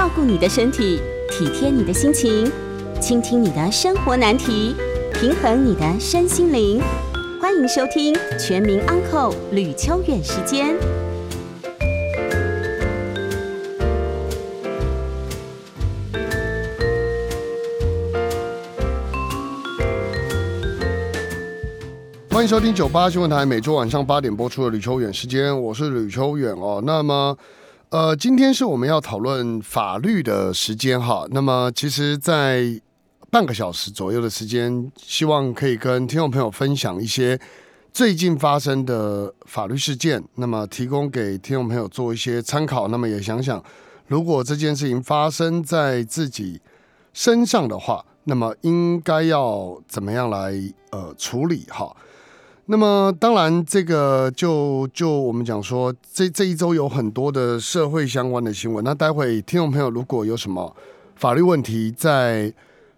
照顾你的身体，体贴你的心情，倾听你的生活难题，平衡你的身心灵。欢迎收听《全民安扣吕秋远时间。欢迎收听九八新闻台每周晚上八点播出的吕秋远时间，我是吕秋远哦。那么，呃，今天是我们要讨论法律的时间哈。那么，其实，在半个小时左右的时间，希望可以跟听众朋友分享一些最近发生的法律事件，那么提供给听众朋友做一些参考。那么也想想，如果这件事情发生在自己身上的话，那么应该要怎么样来呃处理哈？那么，当然，这个就就我们讲说，这这一周有很多的社会相关的新闻。那待会听众朋友如果有什么法律问题，在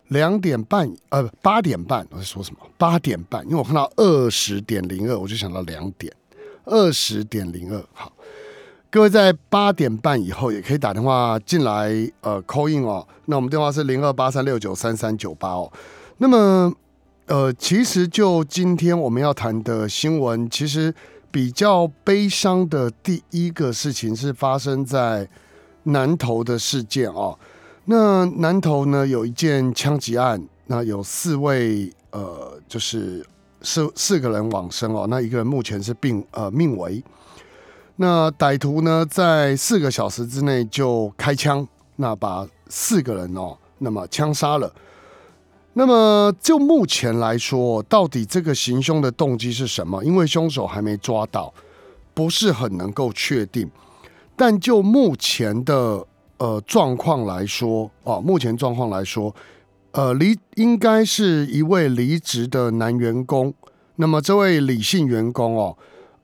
两点半呃八点半，我在说什么？八点半，因为我看到二十点零二，我就想到两点二十点零二。好，各位在八点半以后也可以打电话进来呃 call in 哦。那我们电话是零二八三六九三三九八哦。那么。呃，其实就今天我们要谈的新闻，其实比较悲伤的第一个事情是发生在南投的事件哦。那南投呢有一件枪击案，那有四位呃，就是四四个人往生哦。那一个人目前是病呃命危。那歹徒呢在四个小时之内就开枪，那把四个人哦，那么枪杀了。那么就目前来说，到底这个行凶的动机是什么？因为凶手还没抓到，不是很能够确定。但就目前的呃状况来说，哦，目前状况来说，呃，离应该是一位离职的男员工。那么这位李姓员工哦，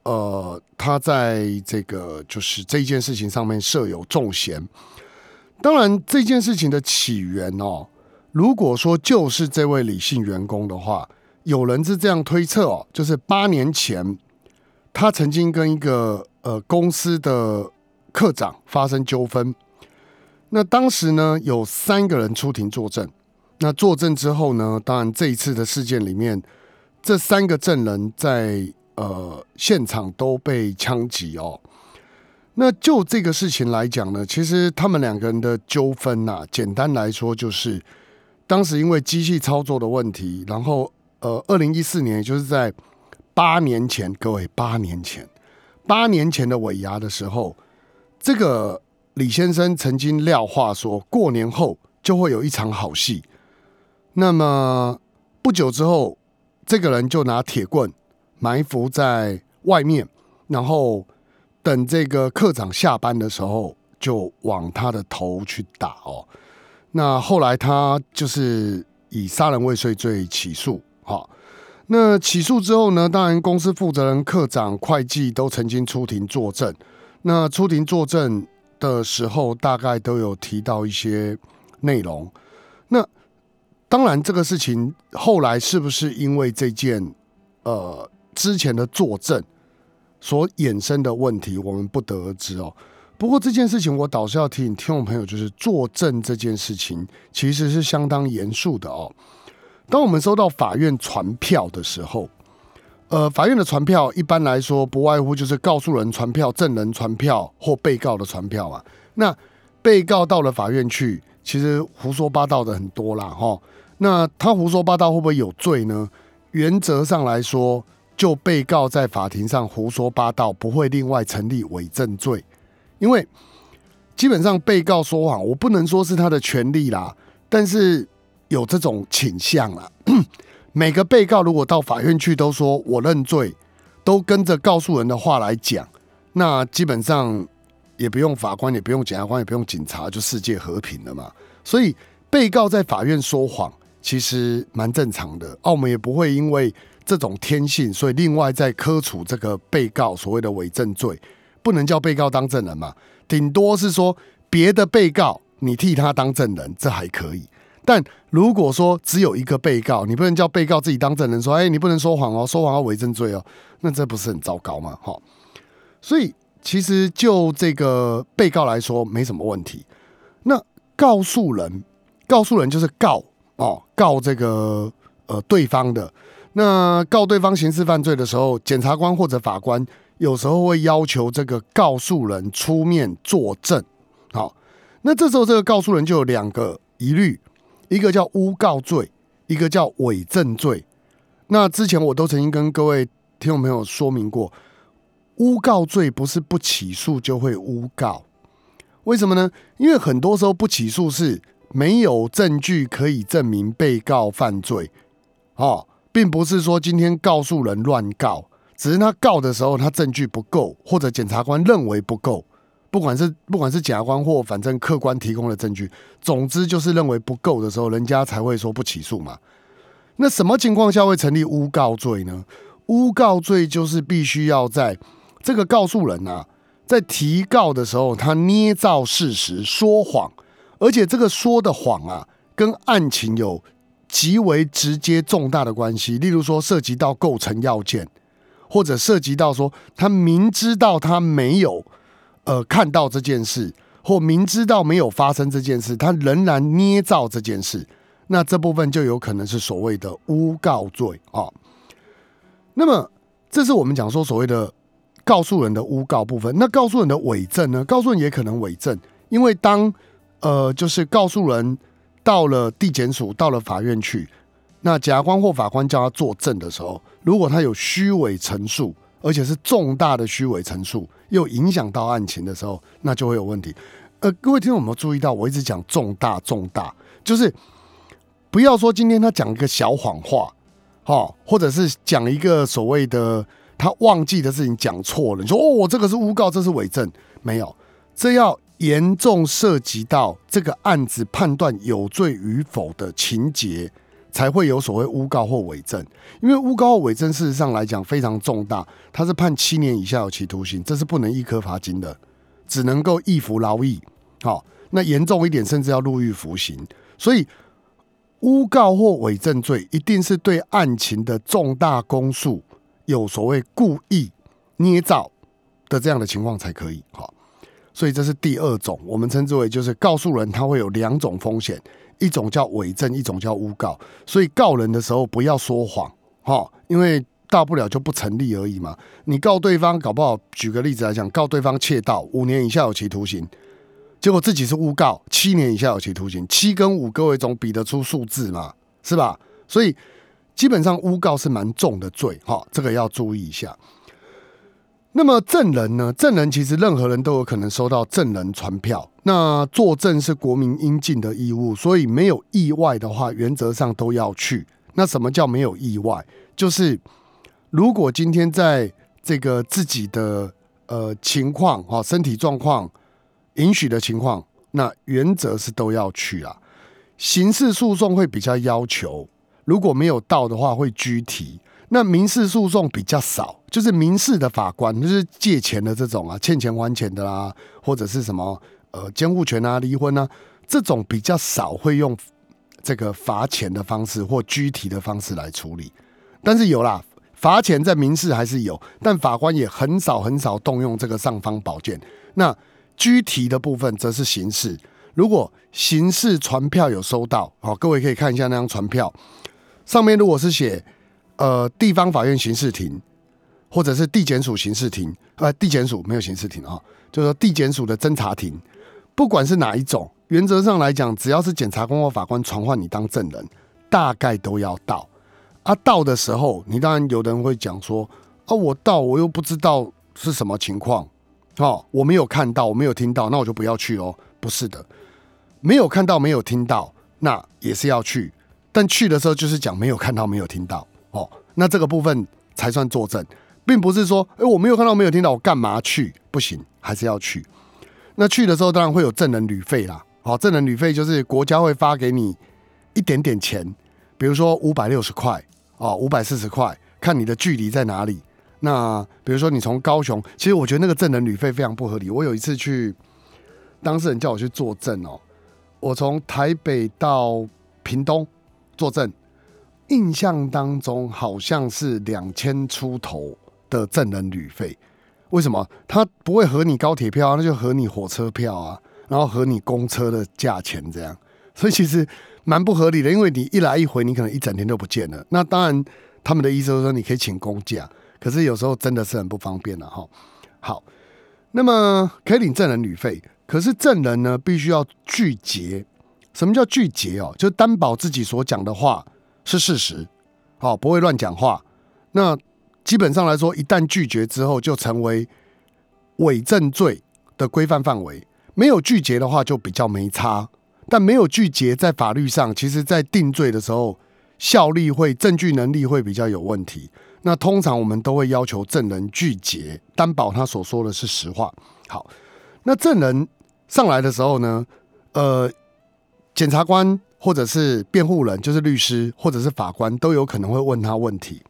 呃，他在这个就是这件事情上面设有重嫌。当然，这件事情的起源哦。如果说就是这位李姓员工的话，有人是这样推测哦，就是八年前他曾经跟一个呃公司的科长发生纠纷，那当时呢有三个人出庭作证，那作证之后呢，当然这一次的事件里面，这三个证人在呃现场都被枪击哦。那就这个事情来讲呢，其实他们两个人的纠纷呐，简单来说就是。当时因为机器操作的问题，然后呃，二零一四年，也就是在八年前，各位八年前，八年前的尾牙的时候，这个李先生曾经撂话说，过年后就会有一场好戏。那么不久之后，这个人就拿铁棍埋伏在外面，然后等这个科长下班的时候，就往他的头去打哦。那后来他就是以杀人未遂罪起诉，好，那起诉之后呢，当然公司负责人、科长、会计都曾经出庭作证。那出庭作证的时候，大概都有提到一些内容。那当然，这个事情后来是不是因为这件呃之前的作证所衍生的问题，我们不得而知哦。不过这件事情，我倒是要提醒听众朋友，就是作证这件事情其实是相当严肃的哦。当我们收到法院传票的时候，呃，法院的传票一般来说不外乎就是告诉人传票、证人传票或被告的传票啊。那被告到了法院去，其实胡说八道的很多啦，哈。那他胡说八道会不会有罪呢？原则上来说，就被告在法庭上胡说八道，不会另外成立伪证罪。因为基本上被告说谎，我不能说是他的权利啦，但是有这种倾向啦。每个被告如果到法院去都说我认罪，都跟着告诉人的话来讲，那基本上也不用法官，也不用检察官，也不用警察，就世界和平了嘛。所以被告在法院说谎，其实蛮正常的。澳门也不会因为这种天性，所以另外再科处这个被告所谓的伪证罪。不能叫被告当证人嘛？顶多是说别的被告你替他当证人，这还可以。但如果说只有一个被告，你不能叫被告自己当证人，说哎，你不能说谎哦，说谎要伪证罪哦，那这不是很糟糕吗？哈，所以其实就这个被告来说没什么问题。那告诉人，告诉人就是告哦，告这个呃对方的。那告对方刑事犯罪的时候，检察官或者法官有时候会要求这个告诉人出面作证。好，那这时候这个告诉人就有两个疑虑，一个叫诬告罪，一个叫伪证罪。那之前我都曾经跟各位听众朋友说明过，诬告罪不是不起诉就会诬告，为什么呢？因为很多时候不起诉是没有证据可以证明被告犯罪，哦。并不是说今天告诉人乱告，只是他告的时候他证据不够，或者检察官认为不够，不管是不管是检察官或反正客观提供的证据，总之就是认为不够的时候，人家才会说不起诉嘛。那什么情况下会成立诬告罪呢？诬告罪就是必须要在这个告诉人啊，在提告的时候他捏造事实、说谎，而且这个说的谎啊，跟案情有。极为直接重大的关系，例如说涉及到构成要件，或者涉及到说他明知道他没有呃看到这件事，或明知道没有发生这件事，他仍然捏造这件事，那这部分就有可能是所谓的诬告罪啊。那么这是我们讲说所谓的告诉人的诬告部分。那告诉人的伪证呢？告诉人也可能伪证，因为当呃就是告诉人。到了地检署，到了法院去，那检察官或法官叫他作证的时候，如果他有虚伪陈述，而且是重大的虚伪陈述，又影响到案情的时候，那就会有问题。呃，各位听众有没有注意到，我一直讲重大重大，就是不要说今天他讲一个小谎话，哈，或者是讲一个所谓的他忘记的事情讲错了，你说哦，这个是诬告，这是伪证，没有，这要。严重涉及到这个案子判断有罪与否的情节，才会有所谓诬告或伪证。因为诬告或伪证，事实上来讲非常重大，他是判七年以下有期徒刑，这是不能一颗罚金的，只能够一服劳役。好，那严重一点，甚至要入狱服刑。所以，诬告或伪证罪，一定是对案情的重大公诉有所谓故意捏造的这样的情况才可以。好。所以这是第二种，我们称之为就是告诉人他会有两种风险，一种叫伪证，一种叫诬告。所以告人的时候不要说谎，哈，因为大不了就不成立而已嘛。你告对方搞不好，举个例子来讲，告对方窃盗，五年以下有期徒刑，结果自己是诬告，七年以下有期徒刑，七跟五各位总比得出数字嘛，是吧？所以基本上诬告是蛮重的罪，哈，这个要注意一下。那么证人呢？证人其实任何人都有可能收到证人传票。那作证是国民应尽的义务，所以没有意外的话，原则上都要去。那什么叫没有意外？就是如果今天在这个自己的呃情况啊，身体状况允许的情况，那原则是都要去啊。刑事诉讼会比较要求，如果没有到的话，会拘提。那民事诉讼比较少，就是民事的法官，就是借钱的这种啊，欠钱还钱的啦，或者是什么呃监护权啊、离婚啊，这种比较少会用这个罚钱的方式或拘提的方式来处理。但是有啦，罚钱在民事还是有，但法官也很少很少动用这个尚方宝剑。那拘提的部分则是刑事。如果刑事传票有收到，好，各位可以看一下那张传票，上面如果是写。呃，地方法院刑事庭，或者是地检署刑事庭，呃，地检署没有刑事庭啊，就是说地检署的侦查庭，不管是哪一种，原则上来讲，只要是检察官或法官传唤你当证人，大概都要到。啊，到的时候，你当然有的人会讲说，啊，我到我又不知道是什么情况，哦，我没有看到，我没有听到，那我就不要去哦。不是的，没有看到，没有听到，那也是要去，但去的时候就是讲没有看到，没有听到。哦，那这个部分才算作证，并不是说，哎，我没有看到，没有听到，我干嘛去？不行，还是要去。那去的时候，当然会有证人旅费啦。好，证人旅费就是国家会发给你一点点钱，比如说五百六十块，哦，五百四十块，看你的距离在哪里。那比如说你从高雄，其实我觉得那个证人旅费非常不合理。我有一次去，当事人叫我去作证哦，我从台北到屏东作证。印象当中好像是两千出头的证人旅费，为什么他不会合你高铁票啊？那就合你火车票啊！然后和你公车的价钱这样，所以其实蛮不合理的，因为你一来一回，你可能一整天都不见了。那当然，他们的意思是说你可以请公假，可是有时候真的是很不方便了哈。好，那么可以领证人旅费，可是证人呢必须要拒绝。什么叫拒绝哦？就担保自己所讲的话是事实，好，不会乱讲话。那基本上来说，一旦拒绝之后，就成为伪证罪的规范范围。没有拒绝的话，就比较没差。但没有拒绝，在法律上，其实在定罪的时候，效力会、证据能力会比较有问题。那通常我们都会要求证人拒绝，担保他所说的是实话。好，那证人上来的时候呢，呃，检察官或者是辩护人，就是律师或者是法官，都有可能会问他问题。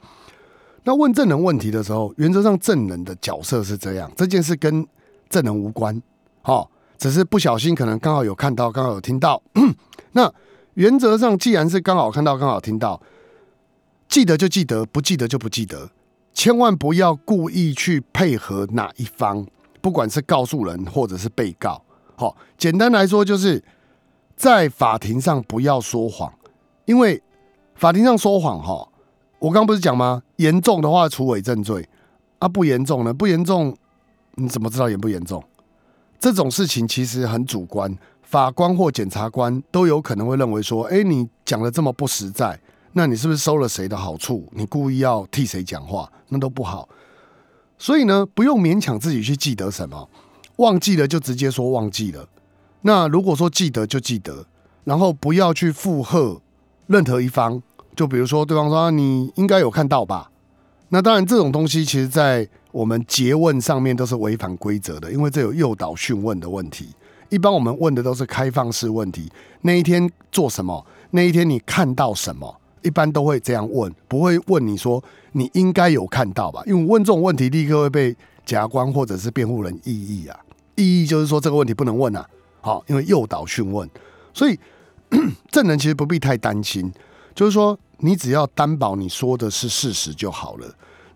那问证人问题的时候，原则上证人的角色是这样，这件事跟证人无关，好。只是不小心，可能刚好有看到，刚好有听到。那原则上，既然是刚好看到，刚好听到，记得就记得，不记得就不记得。千万不要故意去配合哪一方，不管是告诉人或者是被告。好，简单来说，就是在法庭上不要说谎，因为法庭上说谎，哈，我刚不是讲吗？严重的话处伪证罪，啊，不严重呢？不严重，你怎么知道严不严重？这种事情其实很主观，法官或检察官都有可能会认为说：“哎，你讲的这么不实在，那你是不是收了谁的好处？你故意要替谁讲话，那都不好。”所以呢，不用勉强自己去记得什么，忘记了就直接说忘记了。那如果说记得就记得，然后不要去附和任何一方。就比如说对方说：“你应该有看到吧？”那当然，这种东西其实，在我们诘问上面都是违反规则的，因为这有诱导讯问的问题。一般我们问的都是开放式问题，那一天做什么？那一天你看到什么？一般都会这样问，不会问你说你应该有看到吧？因为问这种问题，立刻会被检察官或者是辩护人异议啊。异议就是说这个问题不能问啊。好，因为诱导讯问，所以 证人其实不必太担心，就是说。你只要担保你说的是事实就好了。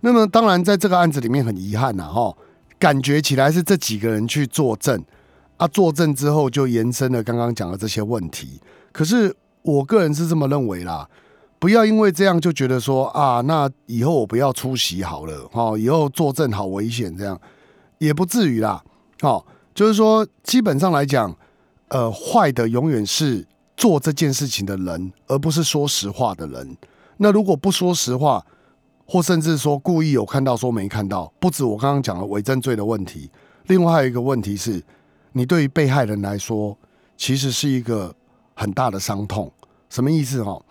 那么，当然在这个案子里面很遗憾呐，哈，感觉起来是这几个人去作证啊，作证之后就延伸了刚刚讲的这些问题。可是我个人是这么认为啦，不要因为这样就觉得说啊，那以后我不要出席好了，哈，以后作证好危险，这样也不至于啦。好，就是说基本上来讲，呃，坏的永远是。做这件事情的人，而不是说实话的人。那如果不说实话，或甚至说故意有看到说没看到，不止我刚刚讲的伪证罪的问题，另外还有一个问题是，你对于被害人来说，其实是一个很大的伤痛。什么意思？哈，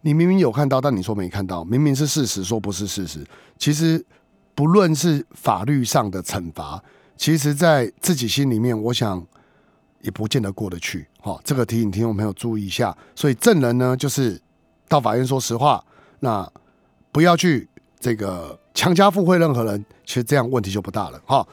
你明明有看到，但你说没看到，明明是事实，说不是事实。其实不论是法律上的惩罚，其实在自己心里面，我想。也不见得过得去，好，这个提醒听众朋友注意一下。所以证人呢，就是到法院说实话，那不要去这个强加附会任何人，其实这样问题就不大了，哈。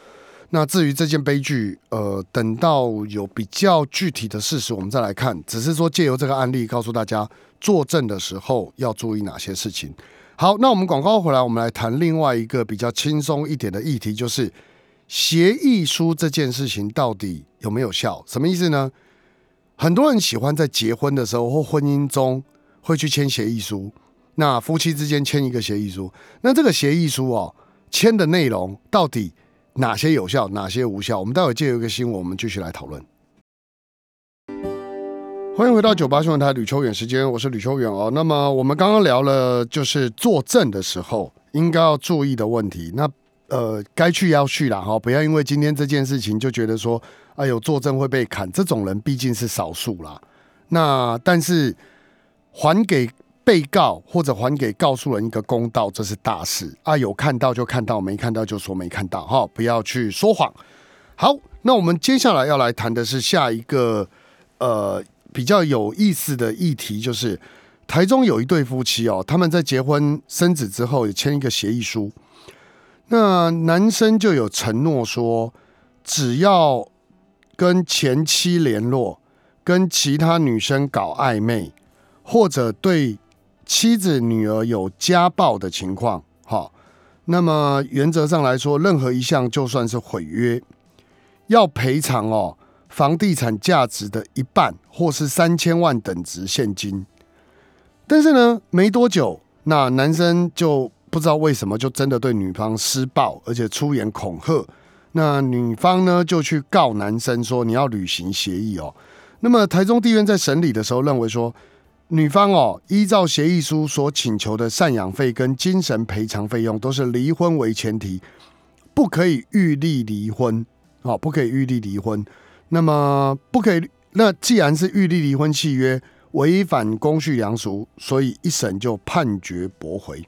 那至于这件悲剧，呃，等到有比较具体的事实，我们再来看。只是说借由这个案例，告诉大家作证的时候要注意哪些事情。好，那我们广告回来，我们来谈另外一个比较轻松一点的议题，就是。协议书这件事情到底有没有效？什么意思呢？很多人喜欢在结婚的时候或婚姻中会去签协议书。那夫妻之间签一个协议书，那这个协议书哦，签的内容到底哪些有效，哪些无效？我们待会借由一个新闻，我们继续来讨论。欢迎回到九八新闻台吕秋远时间，我是吕秋远哦。那么我们刚刚聊了，就是作证的时候应该要注意的问题。那呃，该去要去了哈，不要因为今天这件事情就觉得说，哎呦，作证会被砍，这种人毕竟是少数啦。那但是还给被告或者还给告诉人一个公道，这是大事啊。有看到就看到，没看到就说没看到哈，不要去说谎。好，那我们接下来要来谈的是下一个呃比较有意思的议题，就是台中有一对夫妻哦，他们在结婚生子之后，也签一个协议书。那男生就有承诺说，只要跟前妻联络，跟其他女生搞暧昧，或者对妻子女儿有家暴的情况，好，那么原则上来说，任何一项就算是毁约，要赔偿哦，房地产价值的一半，或是三千万等值现金。但是呢，没多久，那男生就不知道为什么就真的对女方施暴，而且出言恐吓。那女方呢就去告男生说你要履行协议哦。那么台中地院在审理的时候认为说，女方哦依照协议书所请求的赡养费跟精神赔偿费用都是离婚为前提，不可以预立离婚哦，不可以预立离婚。那么不可以，那既然是预立离婚契约。违反公序良俗，所以一审就判决驳回。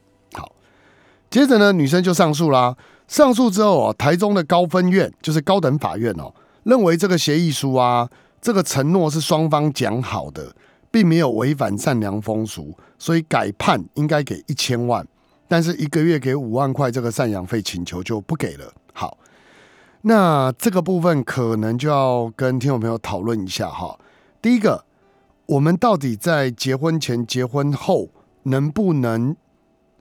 接着呢，女生就上诉啦。上诉之后哦，台中的高分院就是高等法院哦，认为这个协议书啊，这个承诺是双方讲好的，并没有违反善良风俗，所以改判应该给一千万，但是一个月给五万块这个赡养费请求就不给了。好，那这个部分可能就要跟听众朋友讨论一下哈。第一个。我们到底在结婚前、结婚后能不能？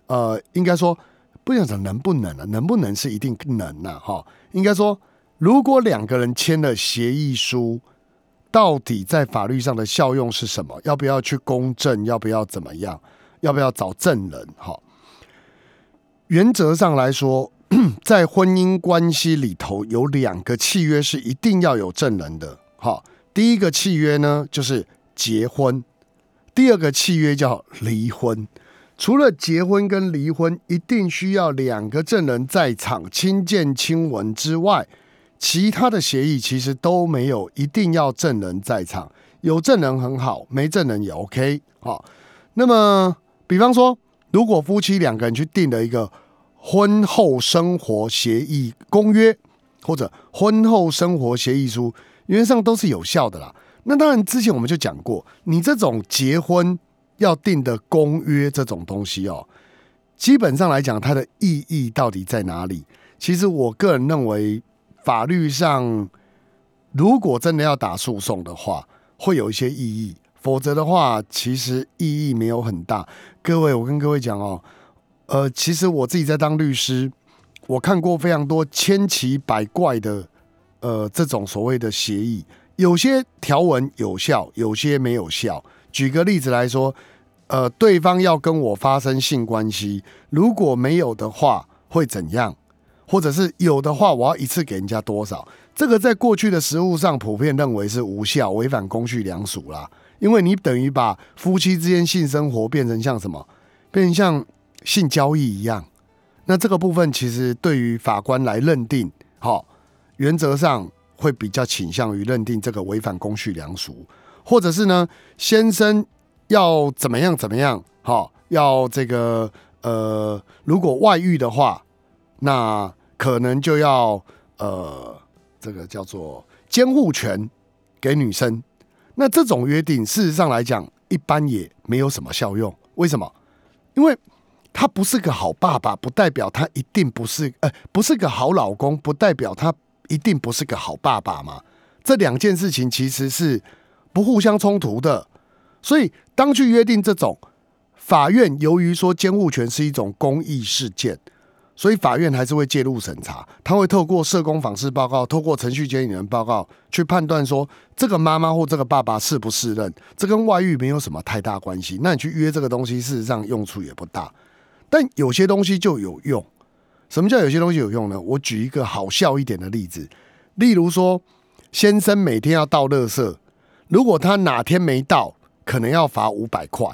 呃，应该说不想讲能不能啊，能不能是一定能呐？哈，应该说，如果两个人签了协议书，到底在法律上的效用是什么？要不要去公证？要不要怎么样？要不要找证人？哈，原则上来说，在婚姻关系里头有两个契约是一定要有证人的。哈，第一个契约呢，就是。结婚，第二个契约叫离婚。除了结婚跟离婚一定需要两个证人在场亲见亲闻之外，其他的协议其实都没有一定要证人在场。有证人很好，没证人也 OK 好，那么，比方说，如果夫妻两个人去订了一个婚后生活协议公约，或者婚后生活协议书，原则上都是有效的啦。那当然，之前我们就讲过，你这种结婚要定的公约这种东西哦，基本上来讲，它的意义到底在哪里？其实我个人认为，法律上如果真的要打诉讼的话，会有一些意义；否则的话，其实意义没有很大。各位，我跟各位讲哦，呃，其实我自己在当律师，我看过非常多千奇百怪的呃这种所谓的协议。有些条文有效，有些没有效。举个例子来说，呃，对方要跟我发生性关系，如果没有的话会怎样？或者是有的话，我要一次给人家多少？这个在过去的实务上普遍认为是无效，违反公序良俗啦。因为你等于把夫妻之间性生活变成像什么？变成像性交易一样。那这个部分其实对于法官来认定，好，原则上。会比较倾向于认定这个违反公序良俗，或者是呢，先生要怎么样怎么样，哈，要这个呃，如果外遇的话，那可能就要呃，这个叫做监护权给女生。那这种约定，事实上来讲，一般也没有什么效用。为什么？因为他不是个好爸爸，不代表他一定不是，呃，不是个好老公，不代表他。一定不是个好爸爸嘛？这两件事情其实是不互相冲突的。所以，当去约定这种法院，由于说监护权是一种公益事件，所以法院还是会介入审查。他会透过社工访视报告，透过程序监理人报告，去判断说这个妈妈或这个爸爸是不是任。这跟外遇没有什么太大关系。那你去约这个东西，事实上用处也不大。但有些东西就有用。什么叫有些东西有用呢？我举一个好笑一点的例子，例如说，先生每天要倒垃圾，如果他哪天没到，可能要罚五百块。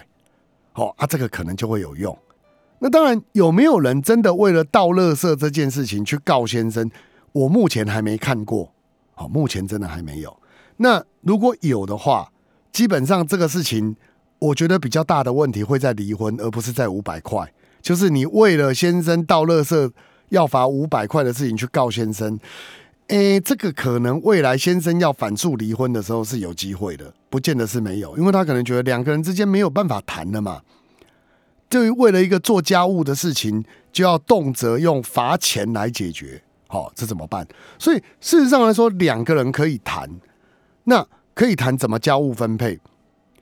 哦啊，这个可能就会有用。那当然，有没有人真的为了倒垃圾这件事情去告先生？我目前还没看过。好，目前真的还没有。那如果有的话，基本上这个事情，我觉得比较大的问题会在离婚，而不是在五百块。就是你为了先生倒垃圾。要罚五百块的事情去告先生，诶，这个可能未来先生要反诉离婚的时候是有机会的，不见得是没有，因为他可能觉得两个人之间没有办法谈了嘛，就为了一个做家务的事情，就要动辄用罚钱来解决，好，这怎么办？所以事实上来说，两个人可以谈，那可以谈怎么家务分配。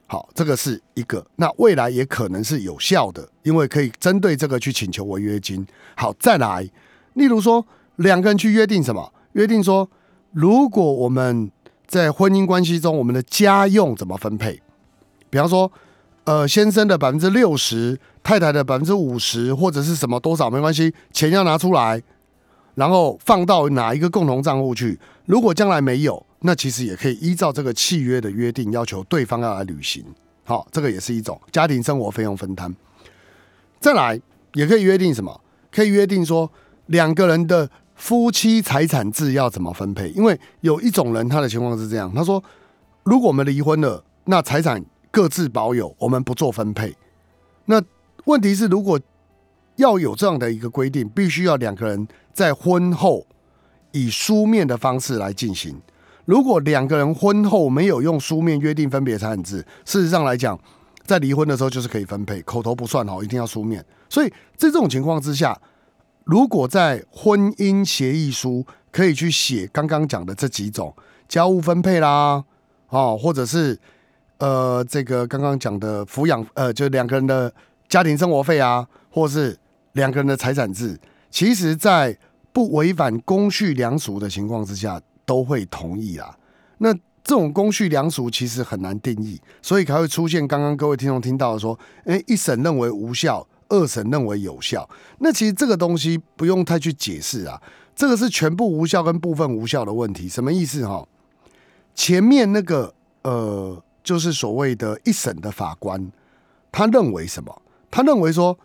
好，这个是一个，那未来也可能是有效的，因为可以针对这个去请求违约金。好，再来，例如说两个人去约定什么？约定说，如果我们在婚姻关系中，我们的家用怎么分配？比方说，呃，先生的百分之六十，太太的百分之五十，或者是什么多少没关系，钱要拿出来，然后放到哪一个共同账户去？如果将来没有，那其实也可以依照这个契约的约定，要求对方要来履行。好，这个也是一种家庭生活费用分摊。再来，也可以约定什么？可以约定说两个人的夫妻财产制要怎么分配？因为有一种人他的情况是这样，他说：如果我们离婚了，那财产各自保有，我们不做分配。那问题是，如果要有这样的一个规定，必须要两个人在婚后以书面的方式来进行。如果两个人婚后没有用书面约定分别财产制，事实上来讲，在离婚的时候就是可以分配，口头不算哦，一定要书面。所以在这种情况之下，如果在婚姻协议书可以去写刚刚讲的这几种家务分配啦，哦，或者是呃这个刚刚讲的抚养呃，就两个人的家庭生活费啊，或是两个人的财产制，其实在不违反公序良俗的情况之下，都会同意啊。那这种公序良俗其实很难定义，所以才会出现刚刚各位听众听到说，诶，一审认为无效。二审认为有效，那其实这个东西不用太去解释啊，这个是全部无效跟部分无效的问题，什么意思哈？前面那个呃，就是所谓的一审的法官，他认为什么？他认为说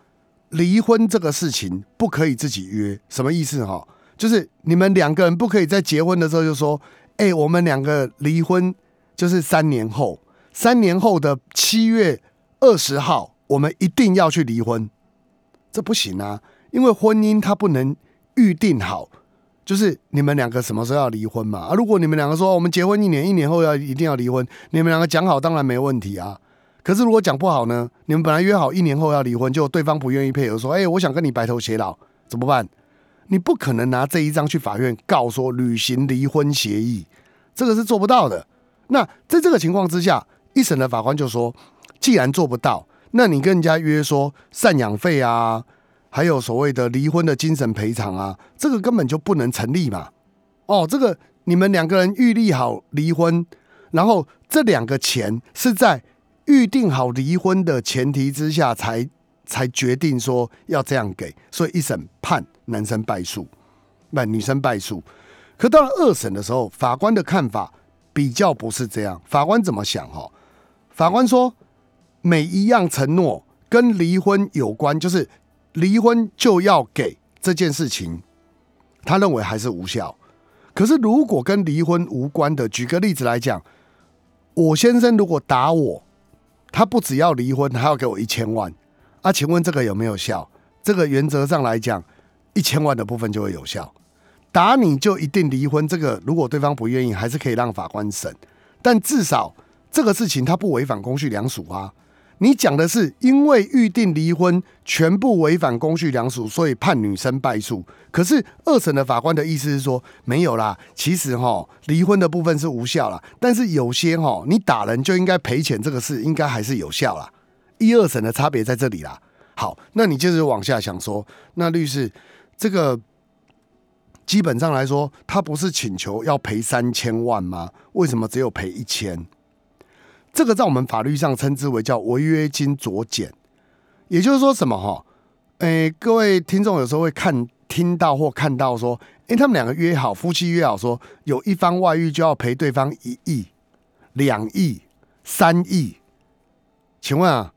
离婚这个事情不可以自己约，什么意思哈？就是你们两个人不可以在结婚的时候就说，哎，我们两个离婚就是三年后，三年后的七月二十号，我们一定要去离婚。这不行啊，因为婚姻它不能预定好，就是你们两个什么时候要离婚嘛？啊，如果你们两个说我们结婚一年，一年后要一定要离婚，你们两个讲好当然没问题啊。可是如果讲不好呢？你们本来约好一年后要离婚，就对方不愿意配合，说哎，我想跟你白头偕老，怎么办？你不可能拿这一张去法院告说履行离婚协议，这个是做不到的。那在这个情况之下，一审的法官就说，既然做不到。那你跟人家约说赡养费啊，还有所谓的离婚的精神赔偿啊，这个根本就不能成立嘛。哦，这个你们两个人预立好离婚，然后这两个钱是在预定好离婚的前提之下才才决定说要这样给，所以一审判男生败诉，不女生败诉。可到了二审的时候，法官的看法比较不是这样。法官怎么想？哈，法官说。每一样承诺跟离婚有关，就是离婚就要给这件事情，他认为还是无效。可是如果跟离婚无关的，举个例子来讲，我先生如果打我，他不只要离婚，还要给我一千万啊？请问这个有没有效？这个原则上来讲，一千万的部分就会有效。打你就一定离婚，这个如果对方不愿意，还是可以让法官审。但至少这个事情他不违反公序良俗啊。你讲的是因为预定离婚全部违反公序良俗，所以判女生败诉。可是二审的法官的意思是说，没有啦，其实哈离婚的部分是无效啦，但是有些哈你打人就应该赔钱，这个事应该还是有效啦。一二审的差别在这里啦。好，那你接着往下想说，那律师这个基本上来说，他不是请求要赔三千万吗？为什么只有赔一千？这个在我们法律上称之为叫违约金酌减，也就是说什么哈？诶，各位听众有时候会看听到或看到说，诶，他们两个约好，夫妻约好说，有一方外遇就要赔对方一亿、两亿、三亿。请问啊，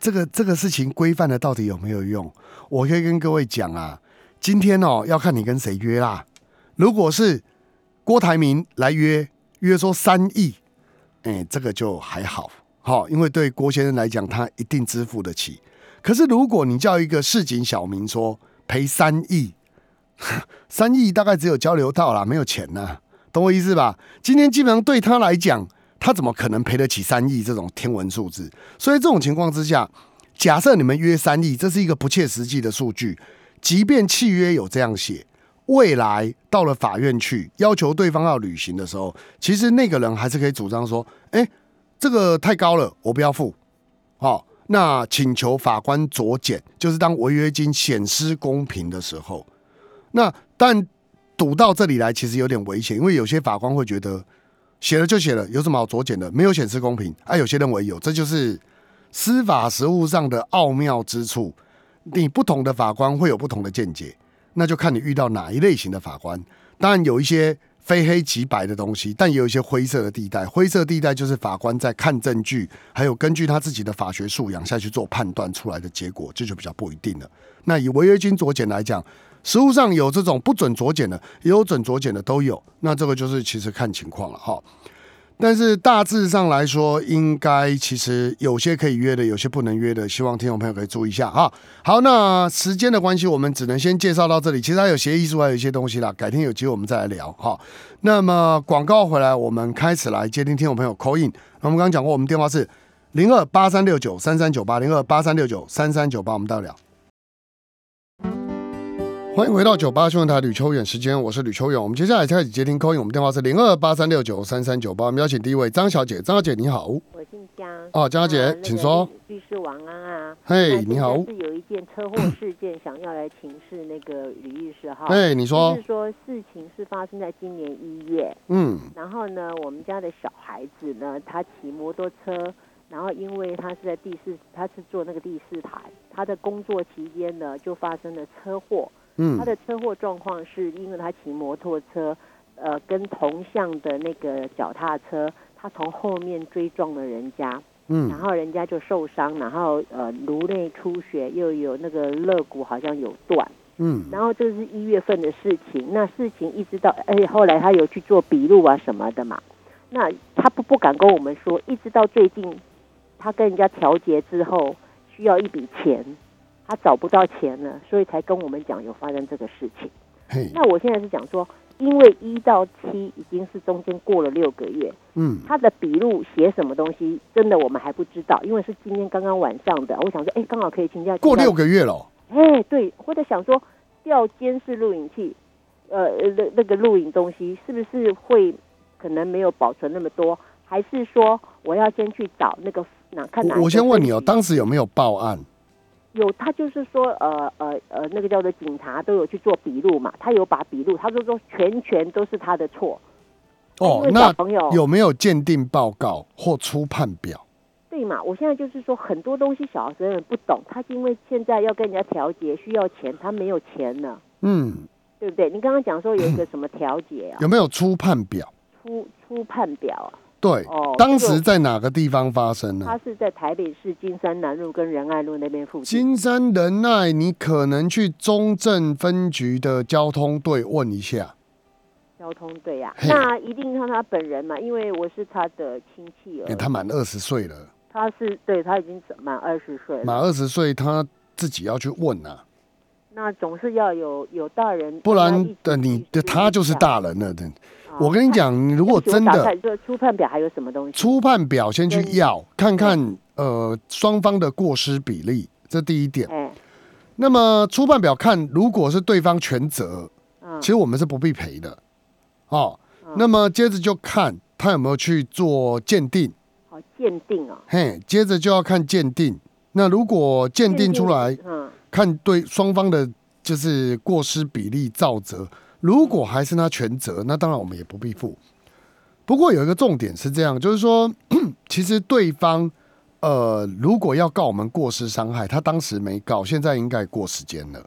这个这个事情规范的到底有没有用？我可以跟各位讲啊，今天哦要看你跟谁约啦。如果是郭台铭来约，约说三亿。哎，这个就还好，好，因为对郭先生来讲，他一定支付得起。可是如果你叫一个市井小民说赔三亿，三亿大概只有交流道啦，没有钱呐，懂我意思吧？今天基本上对他来讲，他怎么可能赔得起三亿这种天文数字？所以这种情况之下，假设你们约三亿，这是一个不切实际的数据。即便契约有这样写。未来到了法院去要求对方要履行的时候，其实那个人还是可以主张说：“哎，这个太高了，我不要付。”好，那请求法官酌减，就是当违约金显失公平的时候。那但赌到这里来，其实有点危险，因为有些法官会觉得写了就写了，有什么好酌减的？没有显示公平，啊，有些认为有，这就是司法实务上的奥妙之处。你不同的法官会有不同的见解，那就看你遇到哪一类型的法官。当然有一些非黑即白的东西，但也有一些灰色的地带。灰色地带就是法官在看证据，还有根据他自己的法学素养下去做判断出来的结果，这就比较不一定了。那以违约金酌减来讲。实物上有这种不准酌减的，也有准酌减的，都有。那这个就是其实看情况了哈。但是大致上来说，应该其实有些可以约的，有些不能约的。希望听众朋友可以注意一下哈。好，那时间的关系，我们只能先介绍到这里。其实还有协议书，还有一些东西啦，改天有机会我们再来聊哈。那么广告回来，我们开始来接听听众朋友 call in。那我们刚刚讲过，我们电话是零二八三六九三三九八零二八三六九三三九八，我们到了。欢迎回到九八新闻台吕秋远时间，我是吕秋远。我们接下来开始接听 call in，我们电话是零二八三六九三三九八。我们邀请第一位张小姐，张小姐你好，我姓江哦，江小姐，请说。律师王安啊，嘿，你好。是有一件车祸事件，想要来请示那个吕律师哈。嘿，你说。是说事情是发生在今年一月，嗯，然后呢，我们家的小孩子呢，他骑摩托车，然后因为他是在第四，他是坐那个第四台，他的工作期间呢，就发生了车祸。他的车祸状况是因为他骑摩托车，呃，跟同向的那个脚踏车，他从后面追撞了人家，嗯，然后人家就受伤，然后呃颅内出血，又有那个肋骨好像有断，嗯，然后这是一月份的事情，那事情一直到，而且后来他有去做笔录啊什么的嘛，那他不不敢跟我们说，一直到最近，他跟人家调解之后需要一笔钱。他找不到钱了，所以才跟我们讲有发生这个事情。那我现在是讲说，因为一到七已经是中间过了六个月，嗯，他的笔录写什么东西，真的我们还不知道，因为是今天刚刚晚上的。我想说，哎，刚好可以请假。过六个月了。哎，对，或者想说调监视录影器，呃，那那个录影东西是不是会可能没有保存那么多？还是说我要先去找那个哪看哪？我先问你哦，当时有没有报案？有，他就是说，呃呃呃，那个叫做警察都有去做笔录嘛，他有把笔录，他说说全全都是他的错。哦，那朋友有没有鉴定报告或初判表？对嘛，我现在就是说很多东西小学生不懂，他因为现在要跟人家调解需要钱，他没有钱呢。嗯，对不对？你刚刚讲说有一个什么调解啊？有没有初判表？初初判表啊？对，当时在哪个地方发生呢？他是在台北市金山南路跟仁爱路那边附近。金山仁爱，你可能去中正分局的交通队问一下。交通队呀，那一定让他本人嘛，因为我是他的亲戚了。他满二十岁了。他是对他已经满二十岁，满二十岁他自己要去问呐。那总是要有有大人，不然的你的他就是大人了的。我跟你讲，你如果真的初判表还有什么东西？初判表先去要看看，呃，双方的过失比例，这第一点。那么初判表看，如果是对方全责，其实我们是不必赔的。哦，那么接着就看他有没有去做鉴定。好，鉴定啊。嘿，接着就要看鉴定。那如果鉴定出来，嗯，看对双方的就是过失比例造责。如果还是他全责，那当然我们也不必付。不过有一个重点是这样，就是说，其实对方呃，如果要告我们过失伤害，他当时没告，现在应该过时间了。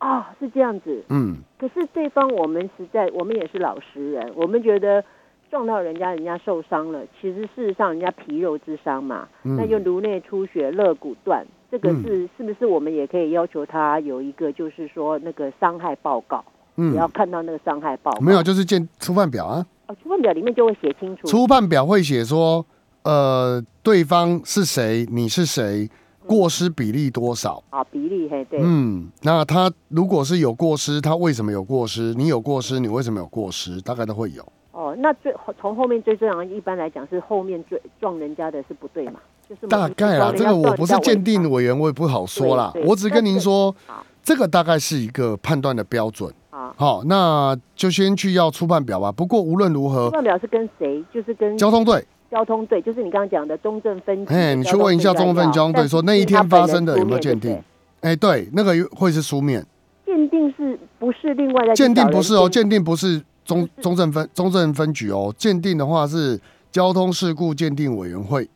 哦，是这样子。嗯。可是对方我们实在，我们也是老实人，我们觉得撞到人家人家受伤了，其实事实上人家皮肉之伤嘛，那就颅内出血、肋骨断，这个是是不是我们也可以要求他有一个就是说那个伤害报告？你要看到那个伤害报，没有，就是见初判表啊。哦，初判表里面就会写清楚。初判表会写说，呃，对方是谁，你是谁，过失比例多少？啊，比例嘿，对。嗯，那他如果是有过失，他为什么有过失？你有过失，你为什么有过失？大概都会有。哦，那最从后面追这样，一般来讲是后面追撞人家的是不对嘛？就是大概啦，这个我不是鉴定委员，我也不好说啦。我只跟您说，这个大概是一个判断的标准。好，那就先去要初判表吧。不过无论如何，初判表是跟谁？就是跟交通队。交通队就是你刚刚讲的中正分局。哎，你去问一下中正分交通队，说那一天发生的有没有鉴定？哎，对，那个会是书面。鉴定是不是另外的？鉴定不是哦，鉴定不是中中正分中正分局哦，鉴定的话是交通事故鉴定委员会。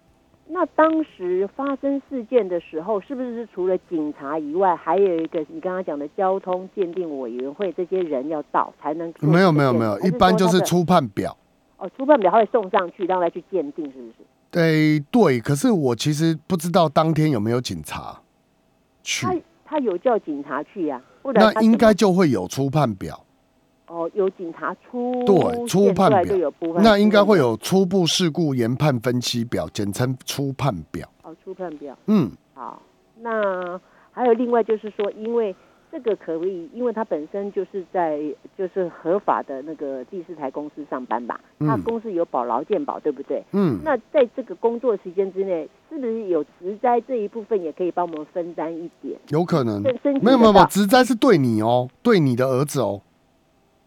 那当时发生事件的时候，是不是除了警察以外，还有一个你刚刚讲的交通鉴定委员会这些人要到才能做没有这个没有没有，一般就是还说他的初判表。哦，初判表他会送上去，让他去鉴定，是不是？对对，可是我其实不知道当天有没有警察去，他他有叫警察去呀、不然那应该就会有初判表，哦有警察出对初判表就有部分那应该会有初步事故研判分析表，简称初判表。哦初判表。嗯，好，那还有另外就是说，因为这个可以，因为他本身就是在就是合法的那个第四台公司上班吧，他嗯公司有保劳健保，对不对？嗯，那在这个工作时间之内，是不是有职灾这一部分也可以帮我们分担一点？有可能。没有没有没有，职灾是对你哦，对你的儿子哦，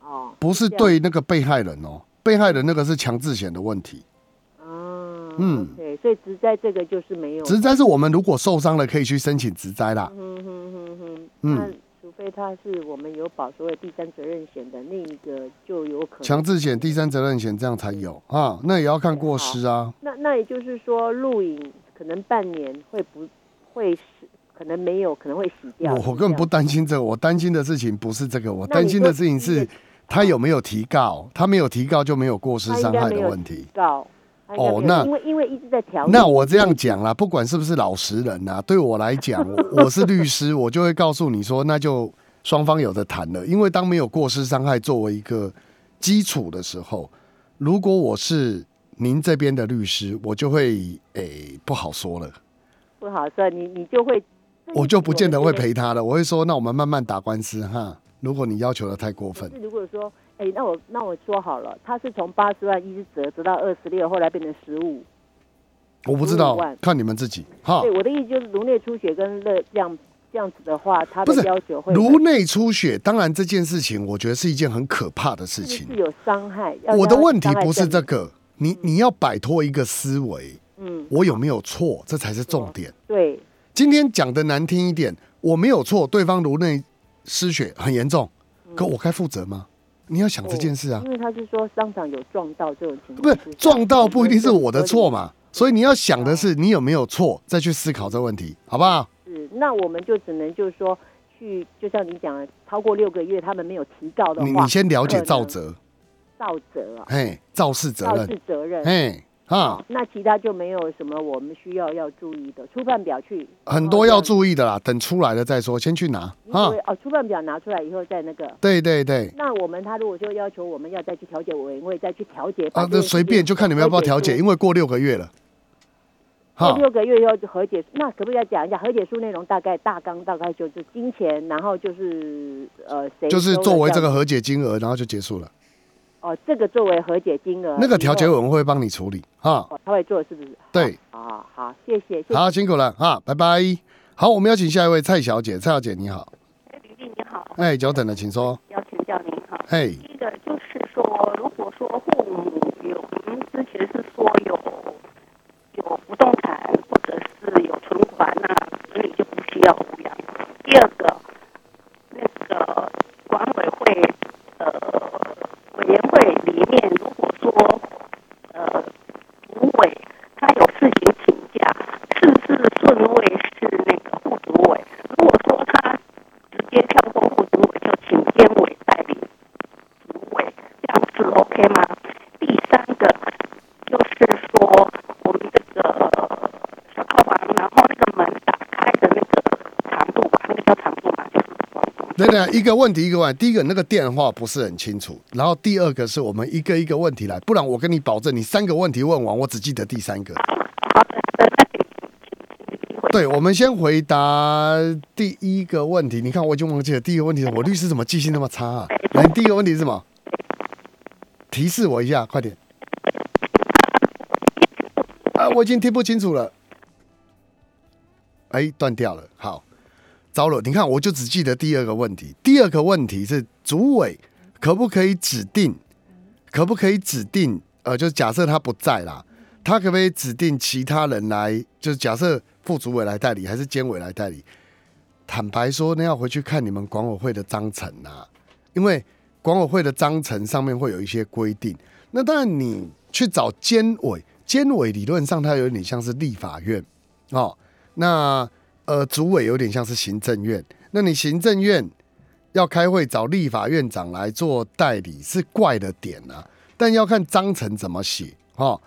哦，不是对那个被害人哦，被害人那个是强制险的问题。啊，嗯。对，所以职灾这个就是没有，职灾是我们如果受伤了可以去申请职灾啦。嗯哼哼哼，嗯。那除非他是我们有保所谓第三责任险的那一个，就有可能。强制险、第三责任险这样才有。啊，那也要看过失啊。那那也就是说，录影可能半年会不会死可能没有，可能会死掉。我我根本不担心这个，我担心的事情不是这个，我担心的事情是他有没有提告，他没有提告就没有过失伤害的问题。哦那因为因为一直在调。那我这样讲啦，不管是不是老实人呐、对我来讲，我 我是律师，我就会告诉你说，那就双方有的谈了。因为当没有过失伤害作为一个基础的时候，如果我是您这边的律师，我就会诶、不好说了，不好说，你你就会，我就不见得会赔。赔他了。我会说，那我们慢慢打官司哈。如果你要求的太过分如果说，哎，那我那我说好了，他是从八十万一直折折到二十六，后来变成十五。我不知道，看你们自己哈对，。我的意思就是颅内出血跟热这样这样子的话，他的要求会颅内出血，当然这件事情，我觉得是一件很可怕的事情是。是有伤害？要我的要问题不是这个，你你要摆脱一个思维，嗯，我有没有错，这才是重点。对，今天讲的难听一点，我没有错，对方颅内失血很严重，嗯可我该负责吗？你要想这件事啊，因为他是说商场有撞到这种情况不，是撞到不一定是我的错嘛。所以你要想的是你有没有错，再去思考这个问题，好不好？是，那我们就只能就是说去，就像你讲的，超过六个月他们没有提告的话，你你先了解造责，造责啊，嘿，肇事责肇任，事责任。嘿，啊，那其他就没有什么我们需要要注意的。初判表去很多要注意的啦，等出来了再说，先去拿啊。哦，初判表拿出来以后再那个。对对对，那我们他如果说要求我们要再去调解委员会再去调解，啊，这件事这随便就看你们要不要调解，因为过六个月了。过，六个月以后就和解，那可不可以再讲一下和解书内容？大概大纲大概就是金钱，然后就是呃谁就是作为这个和解金额，然后就结束了。哦，这个作为和解金额，那个调解委员会帮你处理哈。哦，他会做是不是？对啊，好好，谢谢，谢谢。好，辛苦了哈，拜拜。好，我们邀请下一位蔡小姐，蔡小姐你好，吕丽你好，哎，久等了，请说。邀请教您哈。哎，第一个就是说，如果说父母有，您之前是说有有不动产或者是有存款，那子女就不需要抚养。第二个，那个管委会呃里面，如果说呃主委他有事情请假，是不是顺位是那个副主委？如果说他直接跳过副主委，就请监委代理主委，这样子 OK 吗？第三个就是说，我们这个小套房，然后那个门打开的那个长度吧，那个叫长度嘛，就是广东等等，一个问题一个问。第一个那个电话不是很清楚，然后第二个是我们一个一个问题来，不然我跟你保证，你三个问题问完，我只记得第三个。对，我们先回答第一个问题。你看，我已经忘记了第一个问题，我律师怎么记性那么差啊？来，第一个问题是什么？提示我一下，快点。啊，我已经听不清楚了。哎，断掉了。好，糟了。你看，我就只记得第二个问题。第二个问题是主委可不可以指定？可不可以指定？呃，就是假设他不在啦，他可不可以指定其他人来？就是假设副主委来代理，还是监委来代理？坦白说，那要回去看你们管委会的章程啊，因为管委会的章程上面会有一些规定。那当然，你去找监委，监委理论上它有点像是立法院哦。那呃，主委有点像是行政院。那你行政院要开会找立法院长来做代理，是怪的点啊。但要看章程怎么写哈。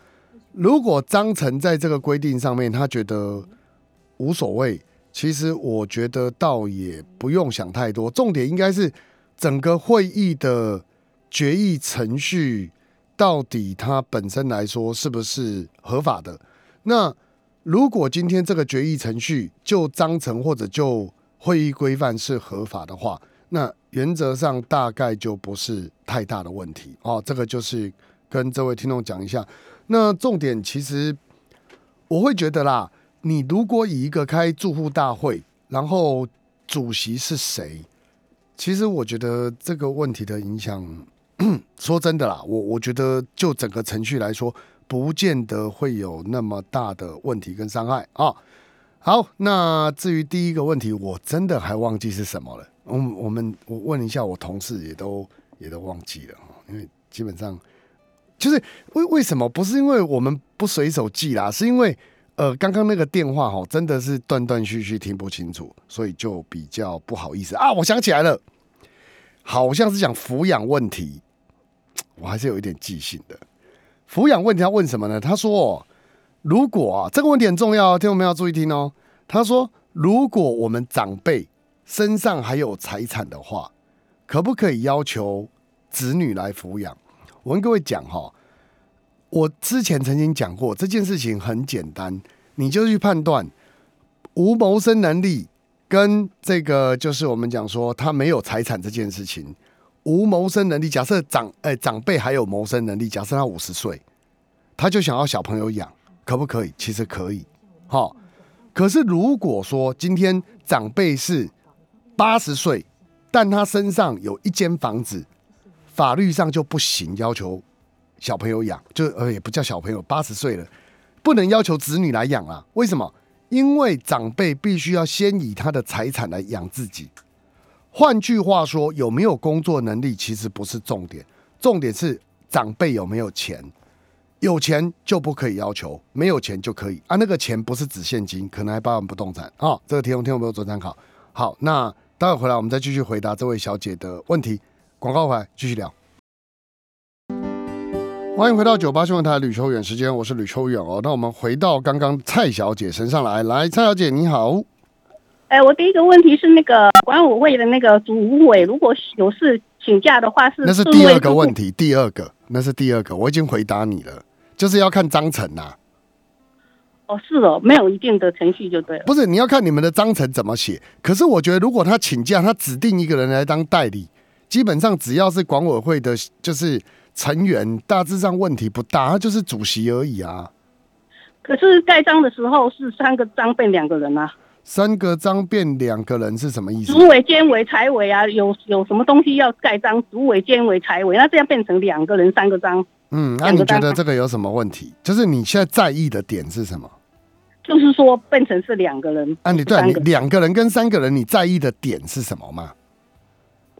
如果章程在这个规定上面，他觉得无所谓，其实我觉得倒也不用想太多。重点应该是整个会议的决议程序。到底它本身来说是不是合法的？那如果今天这个决议程序就章程或者就会议规范是合法的话，那原则上大概就不是太大的问题哦。这个就是跟这位听众讲一下。那重点其实我会觉得啦，你如果以一个开住户大会，然后主席是谁，其实我觉得这个问题的影响。说真的啦，我我觉得就整个程序来说，不见得会有那么大的问题跟伤害啊。好，那至于第一个问题，我真的还忘记是什么了。我，我们我问一下我同事，也都也都忘记了，因为基本上就是为为什么不是因为我们不随手记啦，是因为呃刚刚那个电话哈真的是断断续续听不清楚，所以就比较不好意思啊。我想起来了，好像是讲抚养问题。我还是有一点记性的。抚养问题，他问什么呢？他说：“如果啊，这个问题很重要，听众们要注意听哦。”他说：“如果我们长辈身上还有财产的话，可不可以要求子女来抚养？”我跟各位讲哈，我之前曾经讲过这件事情很简单，你就去判断无谋生能力跟这个就是我们讲说他没有财产这件事情。无谋生能力，假设长哎长辈还有谋生能力，假设他五十岁，他就想要小朋友养，可不可以？其实可以，哈。可是如果说今天长辈是八十岁，但他身上有一间房子，法律上就不行，要求小朋友养，就呃也不叫小朋友，八十岁了，不能要求子女来养啊？为什么？因为长辈必须要先以他的财产来养自己。换句话说，有没有工作能力其实不是重点，重点是长辈有没有钱。有钱就不可以要求，没有钱就可以啊。那个钱不是指现金，可能还包含不动产啊。这个听众听众没有做参考。好，那待会回来我们再继续回答这位小姐的问题。广告回来继续聊。欢迎回到九八新闻台吕秋远时间，我是吕秋远哦。那我们回到刚刚蔡小姐身上来，来，蔡小姐你好。哎，我第一个问题是那个管委会的那个主委，如果有事请假的话，是那是第二个问题，第二个那是第二个，我已经回答你了，就是要看章程呐。哦，是哦，没有一定的程序就对了。不是，你要看你们的章程怎么写。可是我觉得，如果他请假，他指定一个人来当代理，基本上只要是管委会的，就是成员，大致上问题不大，他就是主席而已啊。可是盖章的时候是三个章变两个人啊。三个章变两个人是什么意思？主委、监委、财委啊，有有什么东西要盖章？主委、监委、财委，那这样变成两个人三个章。嗯，那你觉得这个有什么问题？就是你现在在意的点是什么？就是说变成是两个人。啊，你对你两个人跟三个人，你在意的点是什么吗？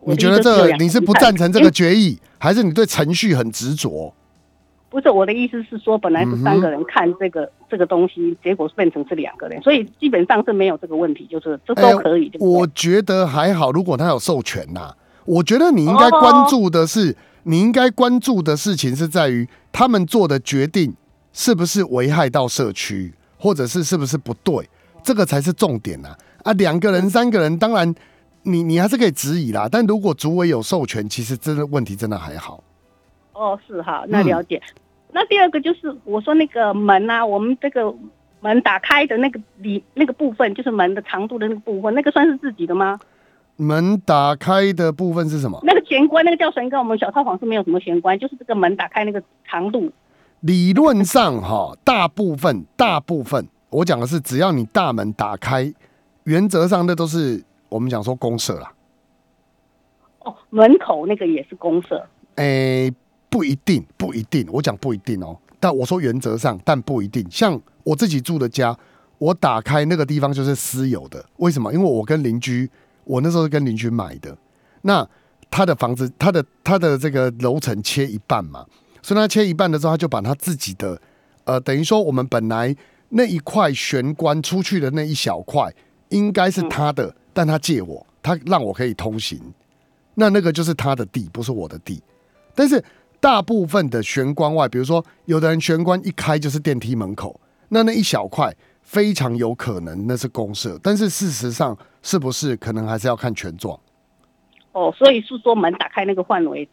你觉得这你是不赞成这个决议，还是你对程序很执着？不是我的意思是说，本来是三个人看这个这个东西，结果变成是两个人，所以基本上是没有这个问题，就是这都可以。我觉得还好，如果他有授权呐，我觉得你应该关注的是，你应该关注的事情是在于他们做的决定是不是危害到社区，或者是是不是不对，这个才是重点呐。啊，两个人、三个人，当然你你还是可以质疑啦，但如果主委有授权，其实真的问题真的还好。哦，是哈，那了解。那第二个就是我说那个门啊，我们这个门打开的那个里那个部分，就是门的长度的那个部分，那个算是自己的吗？门打开的部分是什么？那个玄关，那个吊绳跟。我们小套房是没有什么玄关，就是这个门打开那个长度。理论上哈，大部分大部分，我讲的是只要你大门打开，原则上那都是我们讲说公社啦。哦，门口那个也是公社。诶。不一定，不一定。我讲不一定哦，但我说原则上，但不一定。像我自己住的家，我打开那个地方就是私有的。为什么？因为我跟邻居，我那时候是跟邻居买的。那他的房子，他的他的这个楼层切一半嘛，所以他切一半的时候，他就把他自己的呃，等于说我们本来那一块玄关出去的那一小块应该是他的，但他借我，他让我可以通行，那那个就是他的地，不是我的地。但是大部分的玄关外，比如说有的人玄关一开就是电梯门口，那那一小块非常有可能那是公社，但是事实上是不是可能还是要看权状。哦，所以是说门打开那个范围，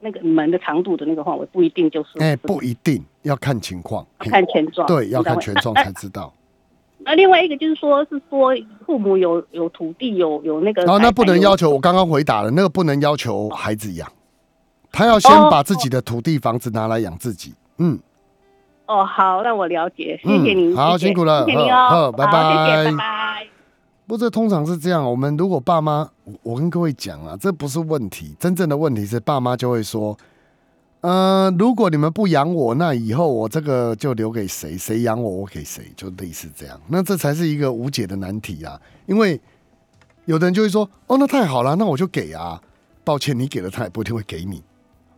那个门的长度的那个范围不一定就是。哎、不一定要看情况，看权状。对，要看你知道吗权状才知道。那另外一个就是说，是说父母有有土地，有有那个。然后那不能要。求，我刚刚回答了，那个不能要求孩子养，他要先哦把自己的土地房子拿来养自己。嗯，哦，好，那我了解，谢嗯谢您。谢谢好辛苦了谢谢您哦，拜好谢谢，拜拜拜。不，这通常是这样。我们如果爸妈，我我跟各位讲啊，这不是问题，真正的问题是爸妈就会说，呃，如果你们不养我，那以后我这个就留给谁？谁养我，我给谁？就类似这样。那这才是一个无解的难题啊！因为有的人就会说，哦，那太好了，那我就给啊。抱歉，你给了他也不一定会给你。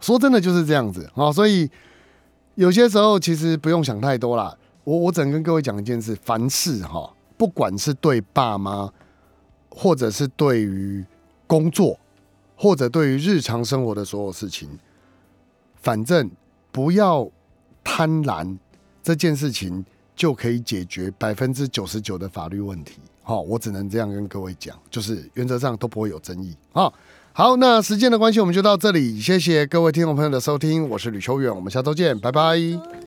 说真的就是这样子啊、所以有些时候其实不用想太多啦。我我只能跟各位讲一件事：凡事哈、不管是对爸妈，或者是对于工作，或者对于日常生活的所有事情，反正不要贪婪，这件事情就可以解决百分之九十九的法律问题。好、我只能这样跟各位讲，就是原则上都不会有争议啊。好，那时间的关系，我们就到这里，谢谢各位听众朋友的收听，我是吕秋远，我们下周见，拜拜。